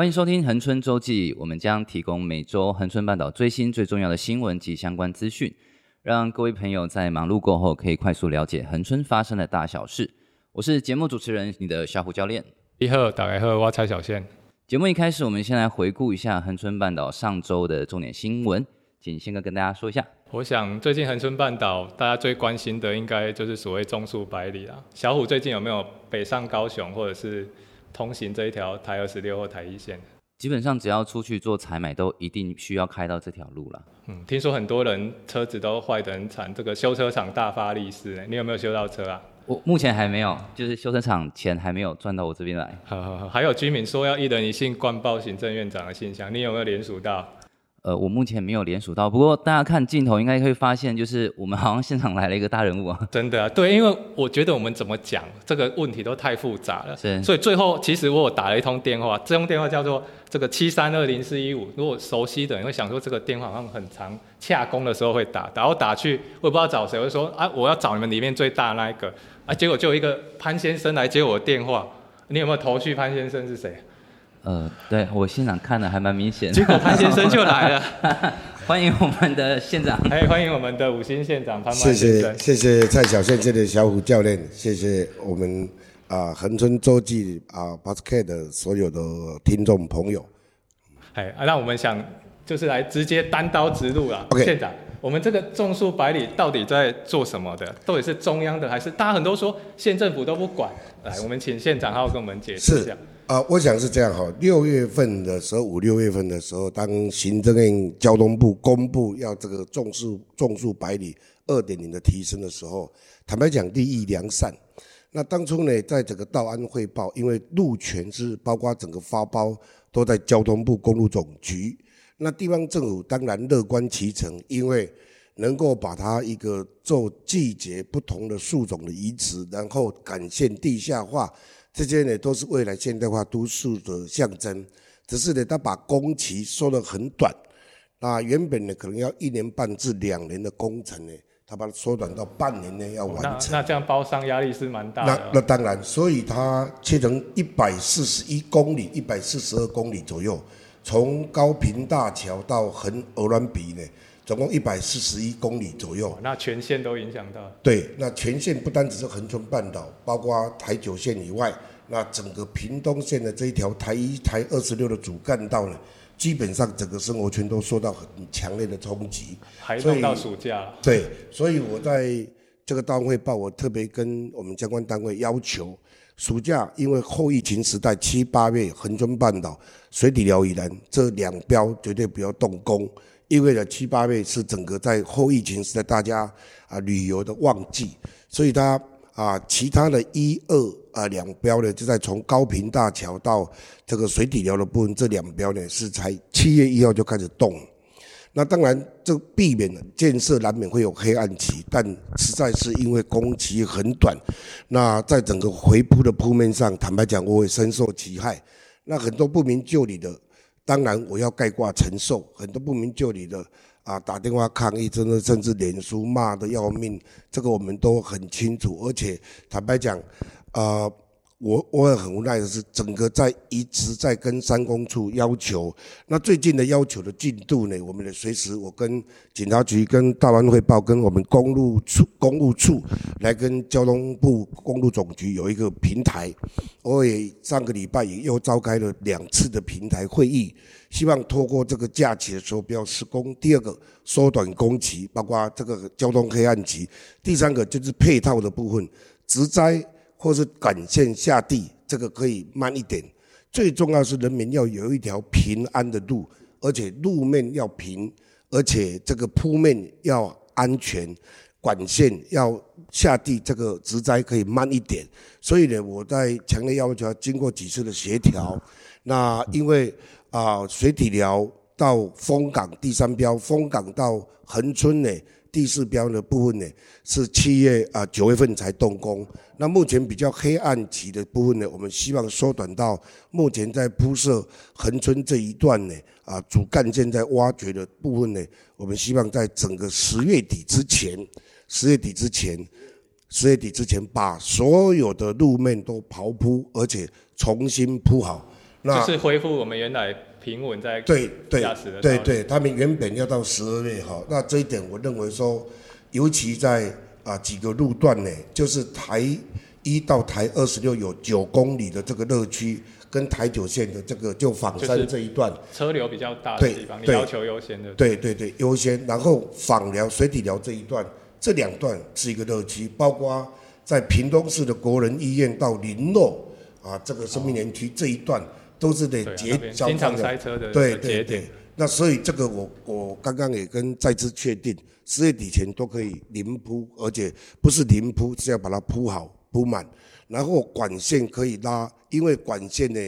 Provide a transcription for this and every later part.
欢迎收听恒春周记，我们将提供每周恒春半岛最新最重要的新闻及相关资讯，让各位朋友在忙碌过后可以快速了解恒春发生的大小事。我是节目主持人，你的小虎教练。你好，大家好，我蔡小宪。节目一开始，我们先来回顾一下恒春半岛上周的重点新闻，请先哥跟大家说一下。我想最近恒春半岛大家最关心的，应该就是所谓中树百里啦。小虎最近有没有北上高雄，或者是？通行这一条台二十六或台一线，基本上只要出去做采买，都一定需要开到这条路了。嗯，听说很多人车子都坏得很惨，这个修车厂大发利市，你有没有修到车啊？我目前还没有，就是修车厂钱还没有赚到我这边来。好好好，还有居民说要一人一信灌爆行政院长的信箱，你有没有联署到？呃，我目前没有联署到，不过大家看镜头应该会发现，就是我们好像现场来了一个大人物啊。真的啊，对，因为我觉得我们怎么讲这个问题都太复杂了，是，所以最后其实我有打了一通电话，这通电话叫做这个七三二零四一五，如果熟悉的人会想说这个电话好像很长，洽公的时候会打，然后打去我也不知道找谁，我就说啊，我要找你们里面最大的那一个，啊，结果就有一个潘先生来接我的电话，你有没有头绪？潘先生是谁？呃，对我现场看的还蛮明显，结果潘先生就来了，欢迎我们的县长，哎，欢迎我们的五星县长潘先生，谢谢谢谢蔡小宪这的小虎教练，谢谢我们啊恒春周记啊 Podcast 的所有的听众朋友，哎，啊，那我们想就是来直接单刀直入了，OK，县长，我们这个种树百里到底在做什么的？到底是中央的还是？大家很多说县政府都不管？来，我们请县长好好跟我们解释一下。啊、我想是这样哈。六月份的时候，五六月份的时候，当行政院交通部公布要这个种树种树百里二点零的提升的时候，坦白讲，利益良善。那当初呢，在整个道安汇报，因为路权是包括整个发包都在交通部公路总局，那地方政府当然乐观其成，因为能够把它一个做季节不同的树种的移植，然后干线地下化。这些呢都是未来现代化都市的象征，只是呢他把工期缩得很短，那原本呢可能要一年半至两年的工程呢，他把它缩短到半年呢要完成。那那这样包商压力是蛮大的。那那当然，所以它切成一百四十一公里、一百四十二公里左右，从高平大桥到横鹅銮鼻呢。总共一百四十一公里左右，那全线都影响到。对，那全线不单只是恒春半岛，包括台九线以外，那整个屏东县的这一条台一、台二十六的主干道呢，基本上整个生活圈都受到很强烈的冲击。还弄到暑假。对，所以我在这个道安汇报，我特别跟我们相关单位要求，暑假因为后疫情时代七八月恒春半岛水底寮以南这两标绝对不要动工。意味着七八月是整个在后疫情时代大家啊旅游的旺季，所以它啊其他的一二啊两标呢，就在从高屏大桥到这个水底寮的部分，这两标呢是才七月一号就开始动。那当然，这避免了建设难免会有黑暗期，但实在是因为工期很短，那在整个回铺的铺面上，坦白讲，我会深受其害。那很多不明就里的。当然，我要盖挂承受很多不明就里的啊，打电话抗议，真的甚至脸书骂的要命，这个我们都很清楚。而且坦白讲，啊。我我也很无奈的是，整个在一直在跟三公处要求，那最近的要求的进度呢？我们的随时我跟警察局、跟大湾汇报、跟我们公路处公务处来跟交通部公路总局有一个平台。我也上个礼拜又召开了两次的平台会议，希望透过这个假期的时候不要施工。第二个缩短工期，包括这个交通黑暗期。第三个就是配套的部分，植栽。或是管线下地，这个可以慢一点。最重要是人民要有一条平安的路，而且路面要平，而且这个铺面要安全，管线要下地，这个植栽可以慢一点。所以呢，我在强烈要求，经过几次的协调，那因为啊、水底寮到枫港第三标，枫港到恒春呢。第四标的部分呢，是七月啊九月份才动工。那目前比较黑暗期的部分呢，我们希望缩短到目前在铺设横村这一段呢，啊主干线在挖掘的部分呢，我们希望在整个十月底之前，十月底之前，十月底之前把所有的路面都刨铺，而且重新铺好。那就是恢复我们原来平稳在对对对对，他们原本要到十二月哈，那这一点我认为说，尤其在啊几个路段呢，就是台一到台二十六有九公里的这个热区，跟台九线的这个就枋山这一段车流比较大的地方，你要求优先的对对对优先，然后枋寮水底寮这一段，这两段是一个热区，包括在屏东市的国人医院到林诺啊这个生命园区这一段。都是得节交通的，对对对。那所以这个我我刚刚也跟再次确定，十月底前都可以临铺，而且不是临铺，是要把它铺好铺满。然后管线可以拉，因为管线呢，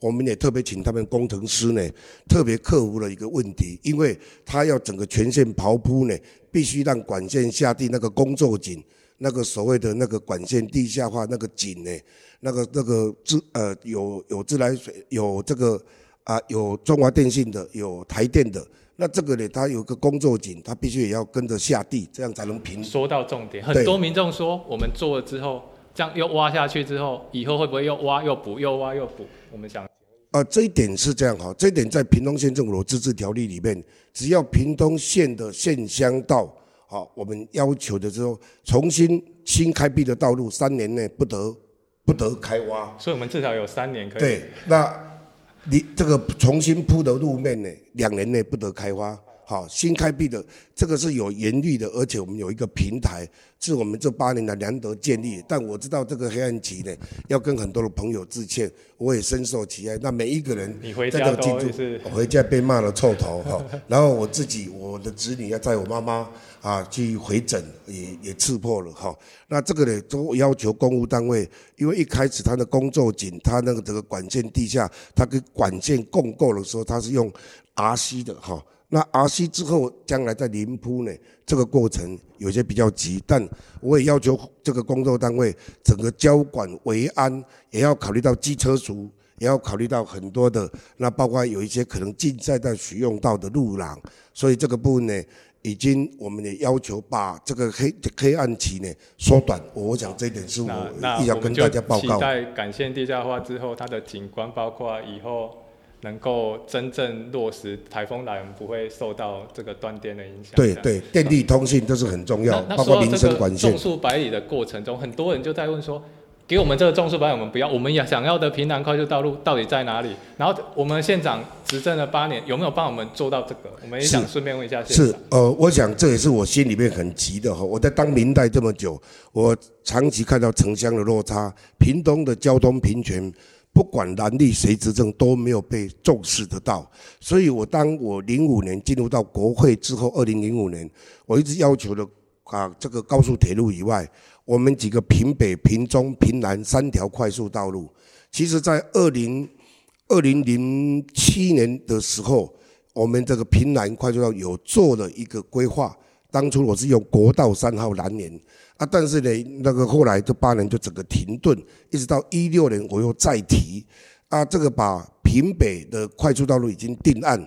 我们也特别请他们工程师呢，特别克服了一个问题，因为他要整个全线刨铺呢，必须让管线下地那个工作井，那个所谓的那个管线地下化那个井呢。那个那个自呃有有自来水有这个啊有中华电信的有台电的，那这个呢，它有个工作井，它必须也要跟着下地，这样才能平。说到重点，很多民众说我们做了之后，这样又挖下去之后，以后会不会又挖又补又挖又补？我们想啊，这一点是这样哈，这一点在屏东县政府的自治条例里面，只要屏东县的县乡道好，我们要求的时候重新新开辟的道路，三年内不得。不得开挖，所以我们至少有三年可以。对，那你这个重新铺的路面呢，两年内不得开挖。好，新开辟的这个是有严律的，而且我们有一个平台，是我们这八年来难得建立。但我知道这个黑暗期呢，要跟很多的朋友致歉，我也深受其害。那每一个人，你回家都是，我回家被骂了臭头哈。然后我自己，我的子女要载我妈妈啊去回诊，也也刺破了哈。那这个呢，都要求公务单位，因为一开始他的工作井，他那个这个管线地下，他跟管线共构的时候，他是用 RC 的哈。那 RC 之后，将来在临铺呢，这个过程有些比较急，但我也要求这个工作单位整个交管维安也要考虑到机车族，也要考虑到很多的，那包括有一些可能竞赛在使用到的路廊，所以这个部分呢，已经我们也要求把这个黑黑暗期呢缩短。我想这一点是我一定要跟大家报告。在感谢地下化之后，它的景观包括以后。能够真正落实台风来，我们不会受到这个断电的影响。对对，电力通信都是很重要，包括民生管线。种树百里的过程中，很多人就在问说：“给我们这个种树百里，我们不要，我们也想要的平南快速道路到底在哪里？”然后我们县长执政了八年，有没有帮我们做到这个？我们也想顺便问一下县长。是呃，我想这也是我心里面很急的哈。我在当明代这么久，我长期看到城乡的落差，屏东的交通平权。不管蓝绿谁执政都没有被重视得到，所以我当我零五年进入到国会之后，二零零五年我一直要求的啊，这个高速铁路以外，我们几个平北、平中、平南三条快速道路，其实在二零二零零七年的时候，我们这个平南快速道有做了一个规划，当初我是用国道三号蓝联。啊，但是呢，那个后来这八年就整个停顿，一直到一六年我又再提，啊，这个把屏北的快速道路已经定案，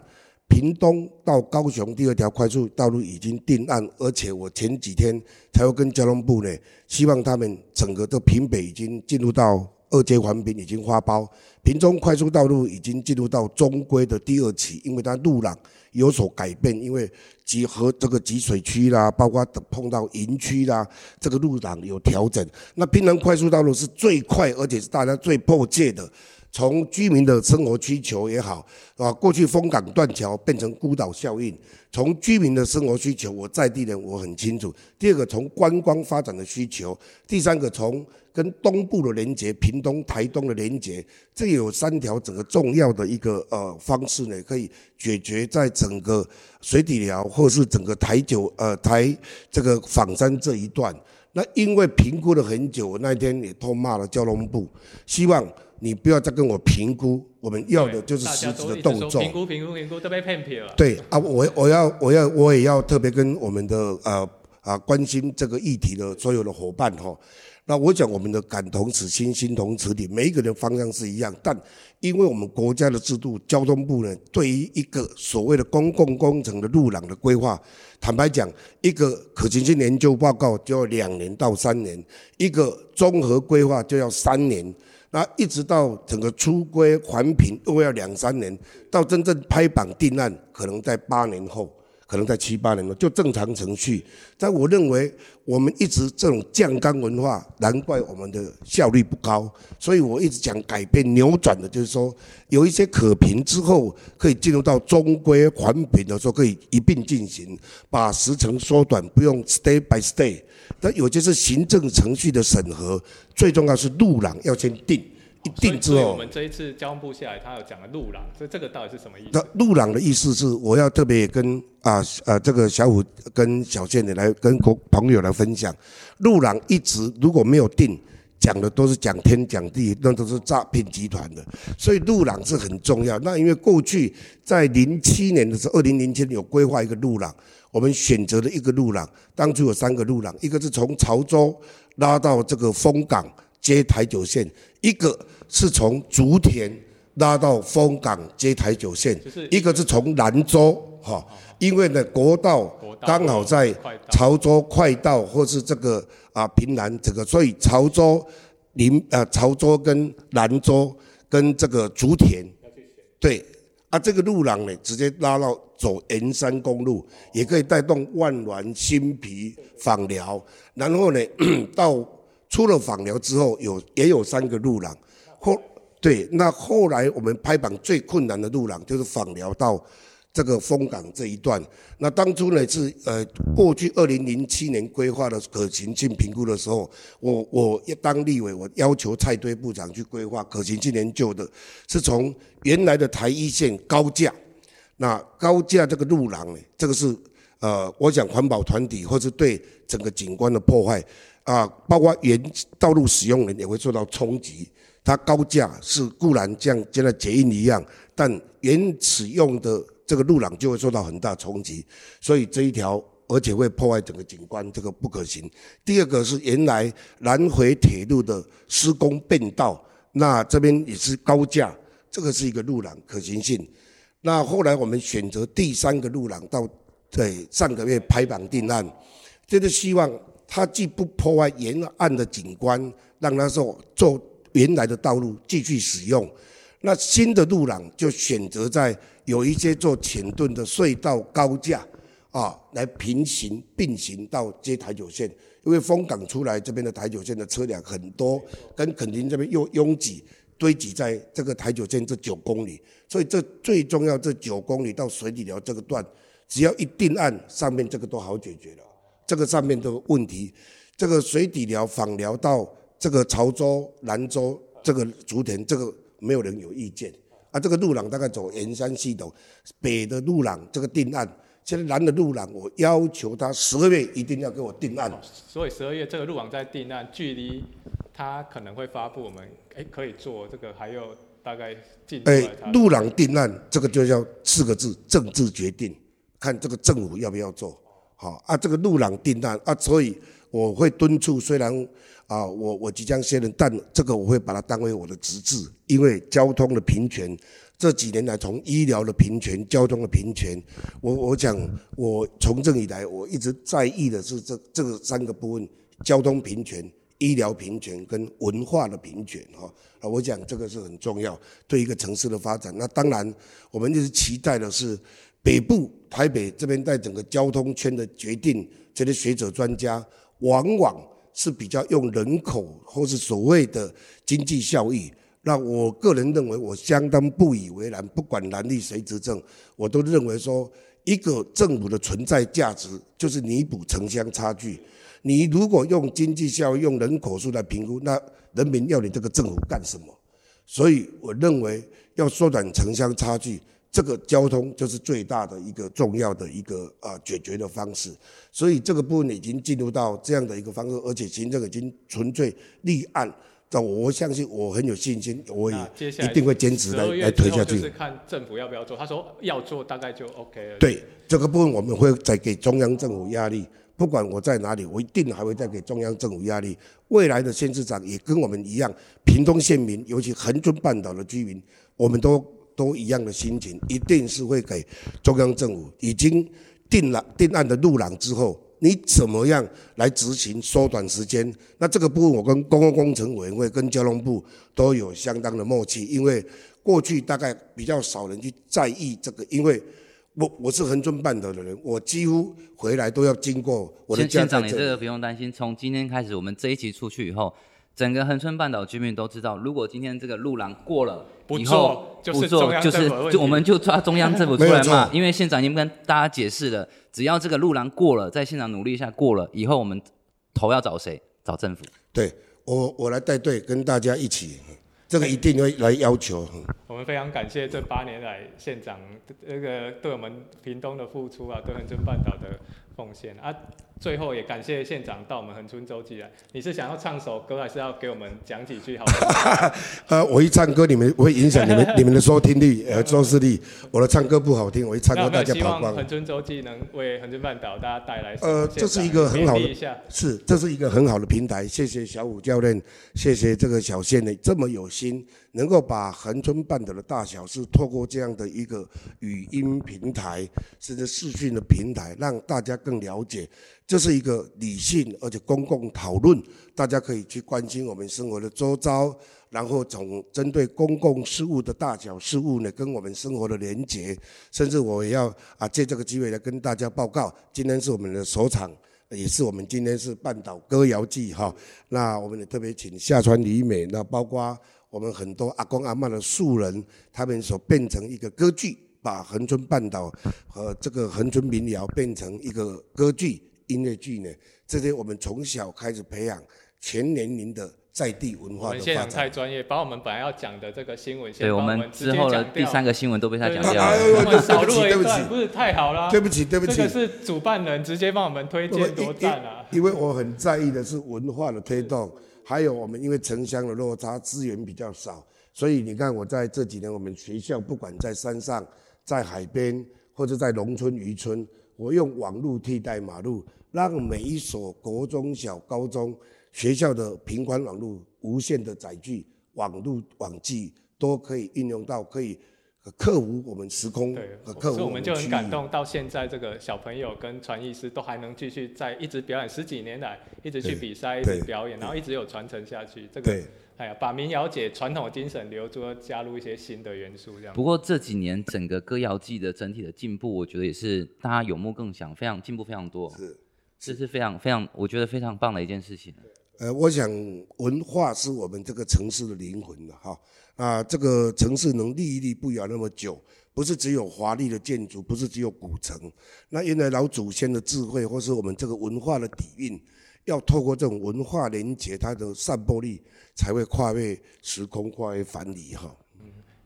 屏东到高雄第二条快速道路已经定案，而且我前几天才会跟交通部呢，希望他们整个的屏北已经进入到二阶环评已经发包，屏中快速道路已经进入到中规的第二期，因为它路廊有所改变，因为。集合这个集水区啦，包括碰到营区啦，这个路廊有调整。那屏南快速道路是最快，而且是大家最迫切的。从居民的生活需求也好，啊，过去枫港断桥变成孤岛效应。从居民的生活需求，我在地人我很清楚。第二个，从观光发展的需求；第三个，从跟东部的连接，屏东、台东的连接，这有三条整个重要的一个呃方式呢，可以解决在整个水底寮或是整个台九呃台这个仿山这一段。那因为评估了很久，那天也痛骂了交通部，希望。你不要再跟我评估，我们要的就是实质的动作。评估评估评估都被骗骗了。对啊，我我要我要我也要特别跟我们的呃啊关心这个议题的所有的伙伴哈。那我讲我们的感同此心，心同此理，每一个人方向是一样，但因为我们国家的制度，交通部呢对于一个所谓的公共工程的路廊的规划，坦白讲，一个可行性研究报告就要两年到三年，一个综合规划就要三年。那一直到整个出规环评又要两三年，到真正拍板定案，可能在八年后。可能在七八年了，就正常程序。但我认为，我们一直这种酱缸文化，难怪我们的效率不高。所以我一直讲改变、扭转的，就是说有一些可评之后，可以进入到中规环评的时候，可以一并进行，把时程缩短，不用 stay by stay。但有些是行政程序的审核，最重要是路廊要先定。一定之后，我们这一次交通部下来，他有讲了路廊，所以这个到底是什么意思？那路廊的意思是，我要特别跟啊呃这个小虎跟小倩的来跟朋友来分享，路廊一直如果没有定，讲的都是讲天讲地，那都是诈骗集团的，所以路廊是很重要。那因为过去在零七年的时候，二零零七年有规划一个路廊，我们选择了一个路廊，当初有三个路廊，一个是从潮州拉到这个枫港。接台九线，一个是从竹田拉到枫港接台九线，一个是从兰州哈，因为呢国道刚好在潮州快道或是这个啊平南这个，所以潮州临啊潮州跟兰州跟这个竹田，对啊这个路廊呢直接拉到走沿山公路，也可以带动万峦、新皮、访寮，然后呢 到。出了访寮之后，有也有三个路廊，后对，那后来我们拍板最困难的路廊就是枋寮到这个枫港这一段。那当初呢是呃过去二零零七年规划的可行性评估的时候，我我一当立委，我要求蔡堆部长去规划可行性研究的，是从原来的台一线高架，那高架这个路廊呢，这个是呃我想环保团体或是对整个景观的破坏。啊，包括原道路使用人也会受到冲击。它高架是固然像现在捷运一样，但原使用的这个路廊就会受到很大冲击，所以这一条而且会破坏整个景观，这个不可行。第二个是原来南回铁路的施工变道，那这边也是高架，这个是一个路廊可行性。那后来我们选择第三个路廊，到对上个月拍板定案，就是希望。它既不破坏沿岸的景观，让它说做原来的道路继续使用。那新的路廊就选择在有一些做浅盾的隧道高架啊，来平行并行到接台九线。因为枫港出来这边的台九线的车辆很多，跟垦丁这边又拥挤堆积在这个台九线这九公里，所以这最重要这九公里到水底寮这个段，只要一定案，上面这个都好解决了。这个上面的问题，这个水底寮、访寮到这个潮州、兰州，这个竹田，这个没有人有意见。啊，这个路廊大概走沿山系统，北的路廊这个定案，现在南的路廊我要求他十二月一定要给我定案。所以十二月这个路廊在定案，距离他可能会发布，我们哎可以做这个，还有大概进。哎，路廊定案这个就叫四个字：政治决定，看这个政府要不要做。好啊，这个路廊定单啊，所以我会敦促。虽然啊，我我即将卸任，但这个我会把它当为我的职责，因为交通的平权这几年来，从医疗的平权、交通的平权，我我讲我从政以来，我一直在意的是这这个三个部分：交通平权、医疗平权跟文化的平权。哈啊，我讲这个是很重要，对一个城市的发展。那当然，我们一直期待的是。北部台北这边在整个交通圈的决定，这些学者专家往往是比较用人口或是所谓的经济效益。那我个人认为，我相当不以为然。不管蓝绿谁执政，我都认为说，一个政府的存在价值就是弥补城乡差距。你如果用经济效益、用人口数来评估，那人民要你这个政府干什么？所以我认为要缩短城乡差距。这个交通就是最大的一个重要的一个啊解决的方式，所以这个部分已经进入到这样的一个方式，而且行政已经纯粹立案，但我相信我很有信心，我也一定会坚持来来推下去。就是看政府要不要做，他说要做，大概就 OK 了。对，这个部分我们会再给中央政府压力，不管我在哪里，我一定还会再给中央政府压力。未来的县市长也跟我们一样，屏东县民，尤其恒春半岛的居民，我们都。都一样的心情，一定是会给中央政府已经定了定案的路廊之后，你怎么样来执行缩短时间？那这个部分我跟公共工程委员会跟交通部都有相当的默契，因为过去大概比较少人去在意这个，因为我我是恒春半岛的人，我几乎回来都要经过我的家。长，你这个不用担心，从今天开始，我们这一集出去以后。整个恒春半岛居民都知道，如果今天这个路廊过了以后不做，就是就我们就抓中央政府出来骂，因为县长已经跟大家解释了，只要这个路廊过了，在现场努力一下过了以后，我们头要找谁？找政府。对，我我来带队跟大家一起，这个一定会来要求。我们非常感谢这八年来县长这个对我们屏东的付出啊，对恒春半岛的奉献啊。最后也感谢县长到我们恒春周记来。你是想要唱首歌，还是要给我们讲几句好话？呃，我一唱歌，你们会影响你们 你们的收听率、呃收视率。我的唱歌不好听，我一唱歌大家跑光。恒春周记能为恒春半岛大家带来。呃，这是一个很好的，是这是一个很好的平台。谢谢小武教练，谢谢这个小县的这么有心，能够把恒春半岛的大小事透过这样的一个语音平台，甚至视讯的平台，让大家更了解。这是一个理性而且公共讨论，大家可以去关心我们生活的周遭，然后从针对公共事务的大小事务呢，跟我们生活的连结，甚至我也要啊借这个机会来跟大家报告，今天是我们的首场，也是我们今天是半岛歌谣祭哈，那我们也特别请夏川里美，那包括我们很多阿公阿嬷的素人，他们所变成一个歌剧，把恒春半岛和这个恒春民谣变成一个歌剧。音乐剧呢，这些我们从小开始培养全年龄的在地文化的。我们现场太专业，把我们本来要讲的这个新闻，对，我们之后的第三个新闻都被他讲掉了。我们少录一段，不是太好了？对不起，对不起，这个是主办人直接帮我们推荐，多赞啊！因为我很在意的是文化的推动，还有我们因为城乡的落差，资源比较少，所以你看我在这几年，我们学校不管在山上、在海边或者在农村渔村，我用网路替代马路。让每一所国中小、高中学校的平宽网络、无线的载具、网络网际都可以运用到，可以克服我们时空和克服我们。所以我们就很感动，到现在这个小朋友跟传艺师都还能继续在一直表演，十几年来一直去比赛、一直表演，然后一直有传承下去。这个。哎呀，把民谣节传统精神留住，加入一些新的元素，这样。不过这几年整个歌谣季的整体的进步，我觉得也是大家有目共睹，非常进步非常多。是。这是非常非常，我觉得非常棒的一件事情。呃，我想文化是我们这个城市的灵魂的哈。啊，这个城市能屹立不摇那么久，不是只有华丽的建筑，不是只有古城。那原来老祖先的智慧，或是我们这个文化的底蕴，要透过这种文化连接，它的散播力才会跨越时空，跨越藩篱哈。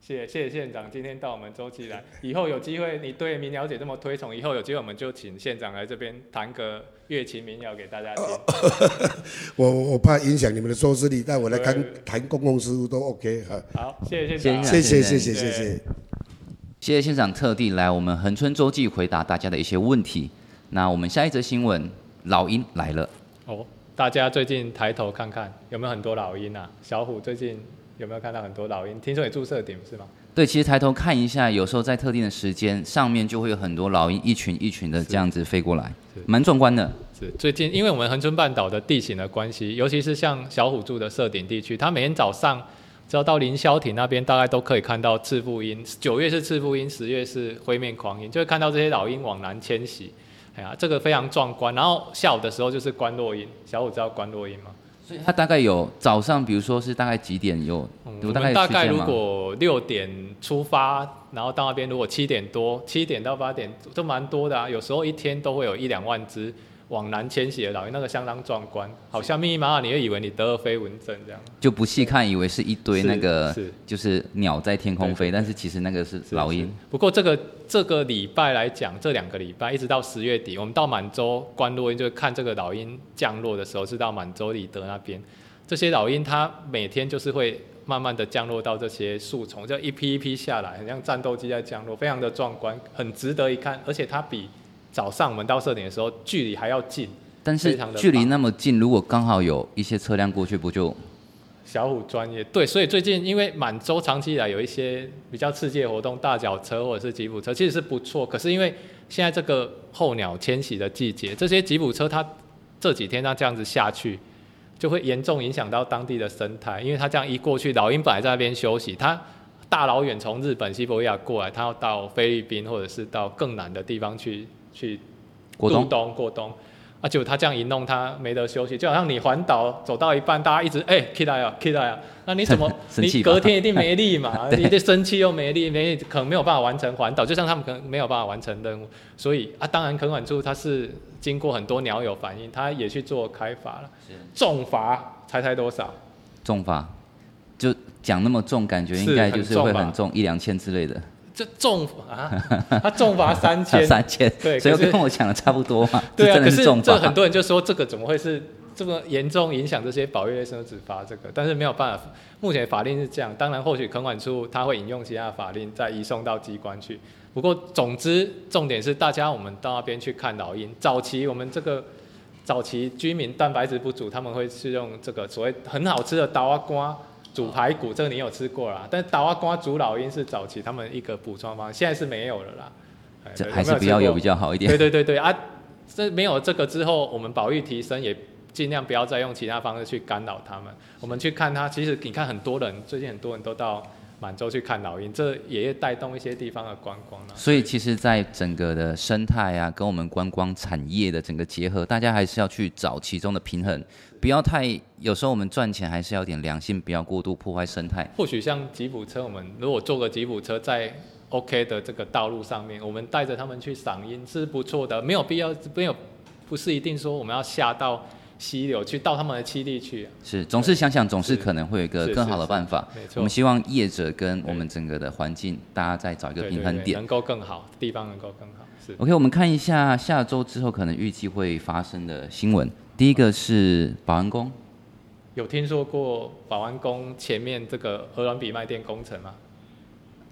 谢谢县长今天到我们周记来，以后有机会你对民谣姐这么推崇，以后有机会我们就请县长来这边弹个乐琴民谣给大家听。我我怕影响你们的收视率，但我来看谈公共事务都 OK 哈。好，谢谢县长，谢谢谢谢谢谢，谢谢县长特地来我们恒春洲际回答大家的一些问题。那我们下一则新闻，老鹰来了。哦，大家最近抬头看看有没有很多老鹰啊？小虎最近有没有看到很多老鹰？听说你住社顶是吗？对，其实抬头看一下，有时候在特定的时间，上面就会有很多老鹰，一群一群的这样子飞过来，蛮壮观的。是最近，因为我们恒春半岛的地形的关系，尤其是像小虎住的社顶地区，它每天早上只要到凌霄亭那边，大概都可以看到赤腹鹰。九月是赤腹鹰，十月是灰面狂鹰，就会看到这些老鹰往南迁徙。哎呀，这个非常壮观。然后下午的时候就是观落鹰，小虎知道观落鹰吗？所以它大概有早上，比如说是大概几点有？我们大概如果六点出发，然后到那边如果七点多，七点到八点都蛮多的啊。有时候一天都会有一两万只。往南迁徙的老鹰，那个相当壮观，好像密密麻麻，你会以为你得了飞蚊症这样。就不细看，以为是一堆那个，是就是鸟在天空飞，但是其实那个是老鹰。不过这个这个礼拜来讲，这两个礼拜一直到十月底，我们到满洲观落鹰，就看这个老鹰降落的时候，是到满洲里德那边。这些老鹰它每天就是会慢慢的降落到这些树丛，就一批一批下来，很像战斗机在降落，非常的壮观，很值得一看，而且它比。早上我们到设点的时候，距离还要近，但是距离那么近，如果刚好有一些车辆过去，不就？小虎专业，对，所以最近因为满洲长期以来有一些比较刺激的活动，大脚车或者是吉普车，其实是不错。可是因为现在这个候鸟迁徙的季节，这些吉普车它这几天它这样子下去，就会严重影响到当地的生态，因为它这样一过去，老鹰本来在那边休息，它大老远从日本西伯利亚过来，它要到菲律宾或者是到更南的地方去去过冬过冬。啊，就他这样一弄，他没得休息，就好像你环岛走到一半，大家一直哎起来啊起来啊，那你怎么 你隔天一定没力嘛？你的生气又没力，没力可能没有办法完成环岛，就像他们可能没有办法完成任务，所以啊，当然垦管处他是经过很多鸟友反映，他也去做开罚了，重罚，猜猜多少？重罚，就讲那么重，感觉应该就是会很重，一两千之类的。这重啊，他重罚三千，三千，对，所以跟我讲的差不多嘛。对啊，可是这很多人就说这个怎么会是这么严重影响这些保育类生物只罚这个？但是没有办法，目前法令是这样。当然，或许垦管处他会引用其他的法令再移送到机关去。不过，总之重点是大家我们到那边去看老鹰。早期我们这个早期居民蛋白质不足，他们会是用这个所谓很好吃的豆仔干。煮排骨，这个你有吃过啦？但是豆仔干煮老鹰是早期他们一个补充方，现在是没有了啦。这还是比较有比较好一点。对对对对啊，这没有这个之后，我们保育提升，也尽量不要再用其他方式去干扰他们。我们去看他，其实你看很多人最近很多人都到满洲去看老鹰，这也带动一些地方的观光。所以其实，在整个的生态啊，跟我们观光产业的整个结合，大家还是要去找其中的平衡。不要太，有时候我们赚钱还是要点良心，不要过度破坏生态。或许像吉普车，我们如果坐个吉普车在 OK 的这个道路上面，我们带着他们去赏鹰是不错的，没有必要，没有，不是一定说我们要下到溪流去，到他们的栖地去。是，总是想想，总是可能会有一个更好的办法。没错，我们希望业者跟我们整个的环境，大家再找一个平衡点，能够更好，地方能够更好。是。OK，我们看一下下周之后可能预计会发生的新闻。第一个是保安宫。有听说过保安宫前面这个鹅銮比卖店工程吗？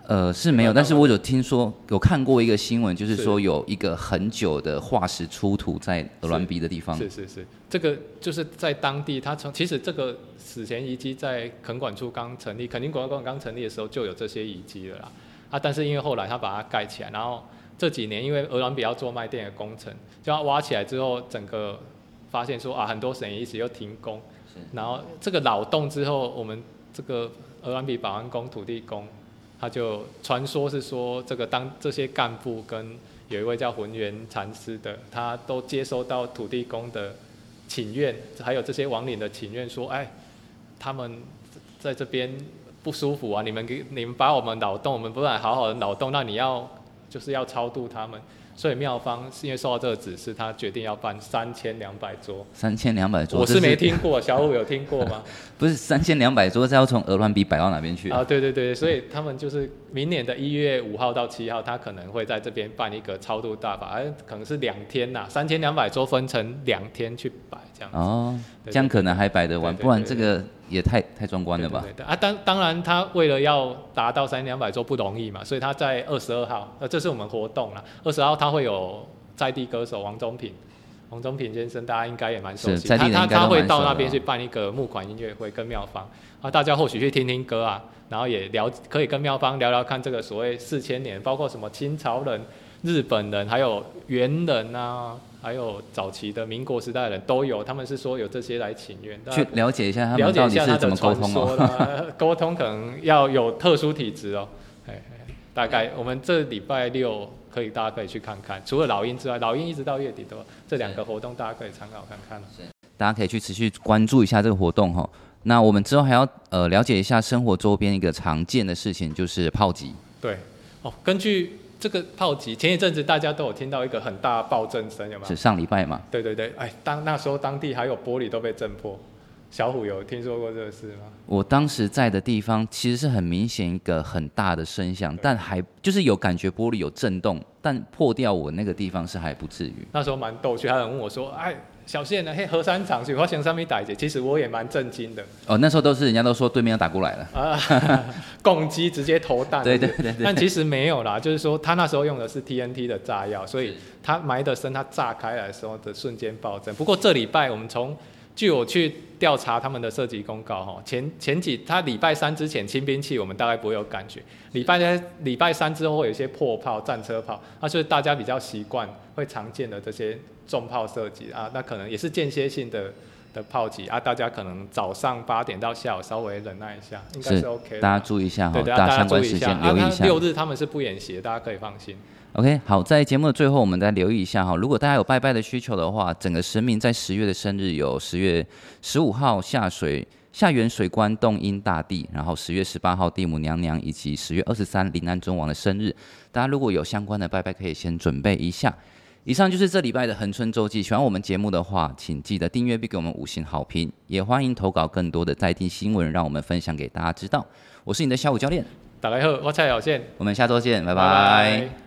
呃，是没有，但是我有听说，有看过一个新闻，就是说有一个很久的化石出土在鹅銮鼻的地方。是是是，这个就是在当地，它从其实这个史前遗迹在垦管处刚成立，垦丁国家公园刚成立的时候就有这些遗迹了啦。啊，但是因为后来他把它盖起来，然后这几年因为鹅銮鼻要做卖店的工程，就要挖起来之后，整个发现说啊，很多省一直又停工。然后这个扰动之后，我们这个鹅銮鼻保安工土地公，他就传说是说，这个当这些干部跟有一位叫浑元禅师的，他都接收到土地公的请愿，还有这些亡灵的请愿，说，哎，他们在这边不舒服啊，你们给你们把我们脑洞，我们不来好好的脑洞，那你要就是要超度他们。所以妙方是因为受到这个指示，他决定要办三千两百桌。三千两百桌，我是没听过，小五有听过吗？不是三千两百桌，是要从鹅銮鼻摆到哪边去？啊，对对对，所以他们就是明年的一月五号到七号，他可能会在这边办一个超度大法，而可能是两天呐，三千两百桌分成两天去摆这样子。哦，这样可能还摆得完，不然这个。也太太壮观了吧？对对对啊，当当然，他为了要达到三千两百桌不容易嘛，所以他在二十二号，呃，这是我们活动啦。二十二号他会有在地歌手王中平，王中平先生大家应该也蛮熟悉，他他他会到那边去办一个募款音乐会跟妙方啊，大家或许去听听歌啊，然后也聊，可以跟妙方聊聊看这个所谓四千年，包括什么清朝人、日本人，还有元人啊。还有早期的民国时代的人都有，他们是说有这些来请愿，去了解一下他们到底是怎么沟通哦。沟通可能要有特殊体质哦。大概我们这礼拜六可以，大家可以去看看。除了老鹰之外，老鹰一直到月底都这两个活动，大家可以参考看看。大家可以去持续关注一下这个活动哈。那我们之后还要呃了解一下生活周边一个常见的事情，就是炮击。对哦，根据。这个炮击，前一阵子大家都有听到一个很大的爆震声，有吗？是上礼拜嘛？对对对，哎，当那时候当地还有玻璃都被震破，小虎有听说过这个事吗？我当时在的地方其实是很明显一个很大的声响，但还就是有感觉玻璃有震动，但破掉我那个地方是还不至于。那时候蛮逗趣，还有人问我说，哎。小谢呢？嘿，核三厂去我想上面打劫，其实我也蛮震惊的。哦，那时候都是人家都说对面要打过来了啊，攻击直接投弹。对对对，对。但其实没有啦，就是说他那时候用的是 TNT 的炸药，所以他埋的深，他炸开来的时候的瞬间爆震。不过这礼拜我们从据我去调查他们的射击公告哈，前前几他礼拜三之前清兵器我们大概不会有感觉，礼拜三礼拜三之后会有一些破炮、战车炮，那就是大家比较习惯会常见的这些重炮射击啊，那可能也是间歇性的。的炮击啊，大家可能早上八点到下午稍微忍耐一下，应该是 OK 的。大家注意一下哈，对大家相关时间留意一下。六日他们是不演习，大家可以放心。OK，好，在节目的最后，我们再留意一下哈，如果大家有拜拜的需求的话，整个神明在十月的生日有十月十五号下水下元水官洞阴大帝，然后十月十八号地母娘娘，以及十月二十三临安尊王的生日，大家如果有相关的拜拜，可以先准备一下。以上就是这礼拜的恒春周记。喜欢我们节目的话，请记得订阅并给我们五星好评，也欢迎投稿更多的在地新闻，让我们分享给大家知道。我是你的小武教练，大家好，我蔡小健，我们下周见，拜拜。拜拜。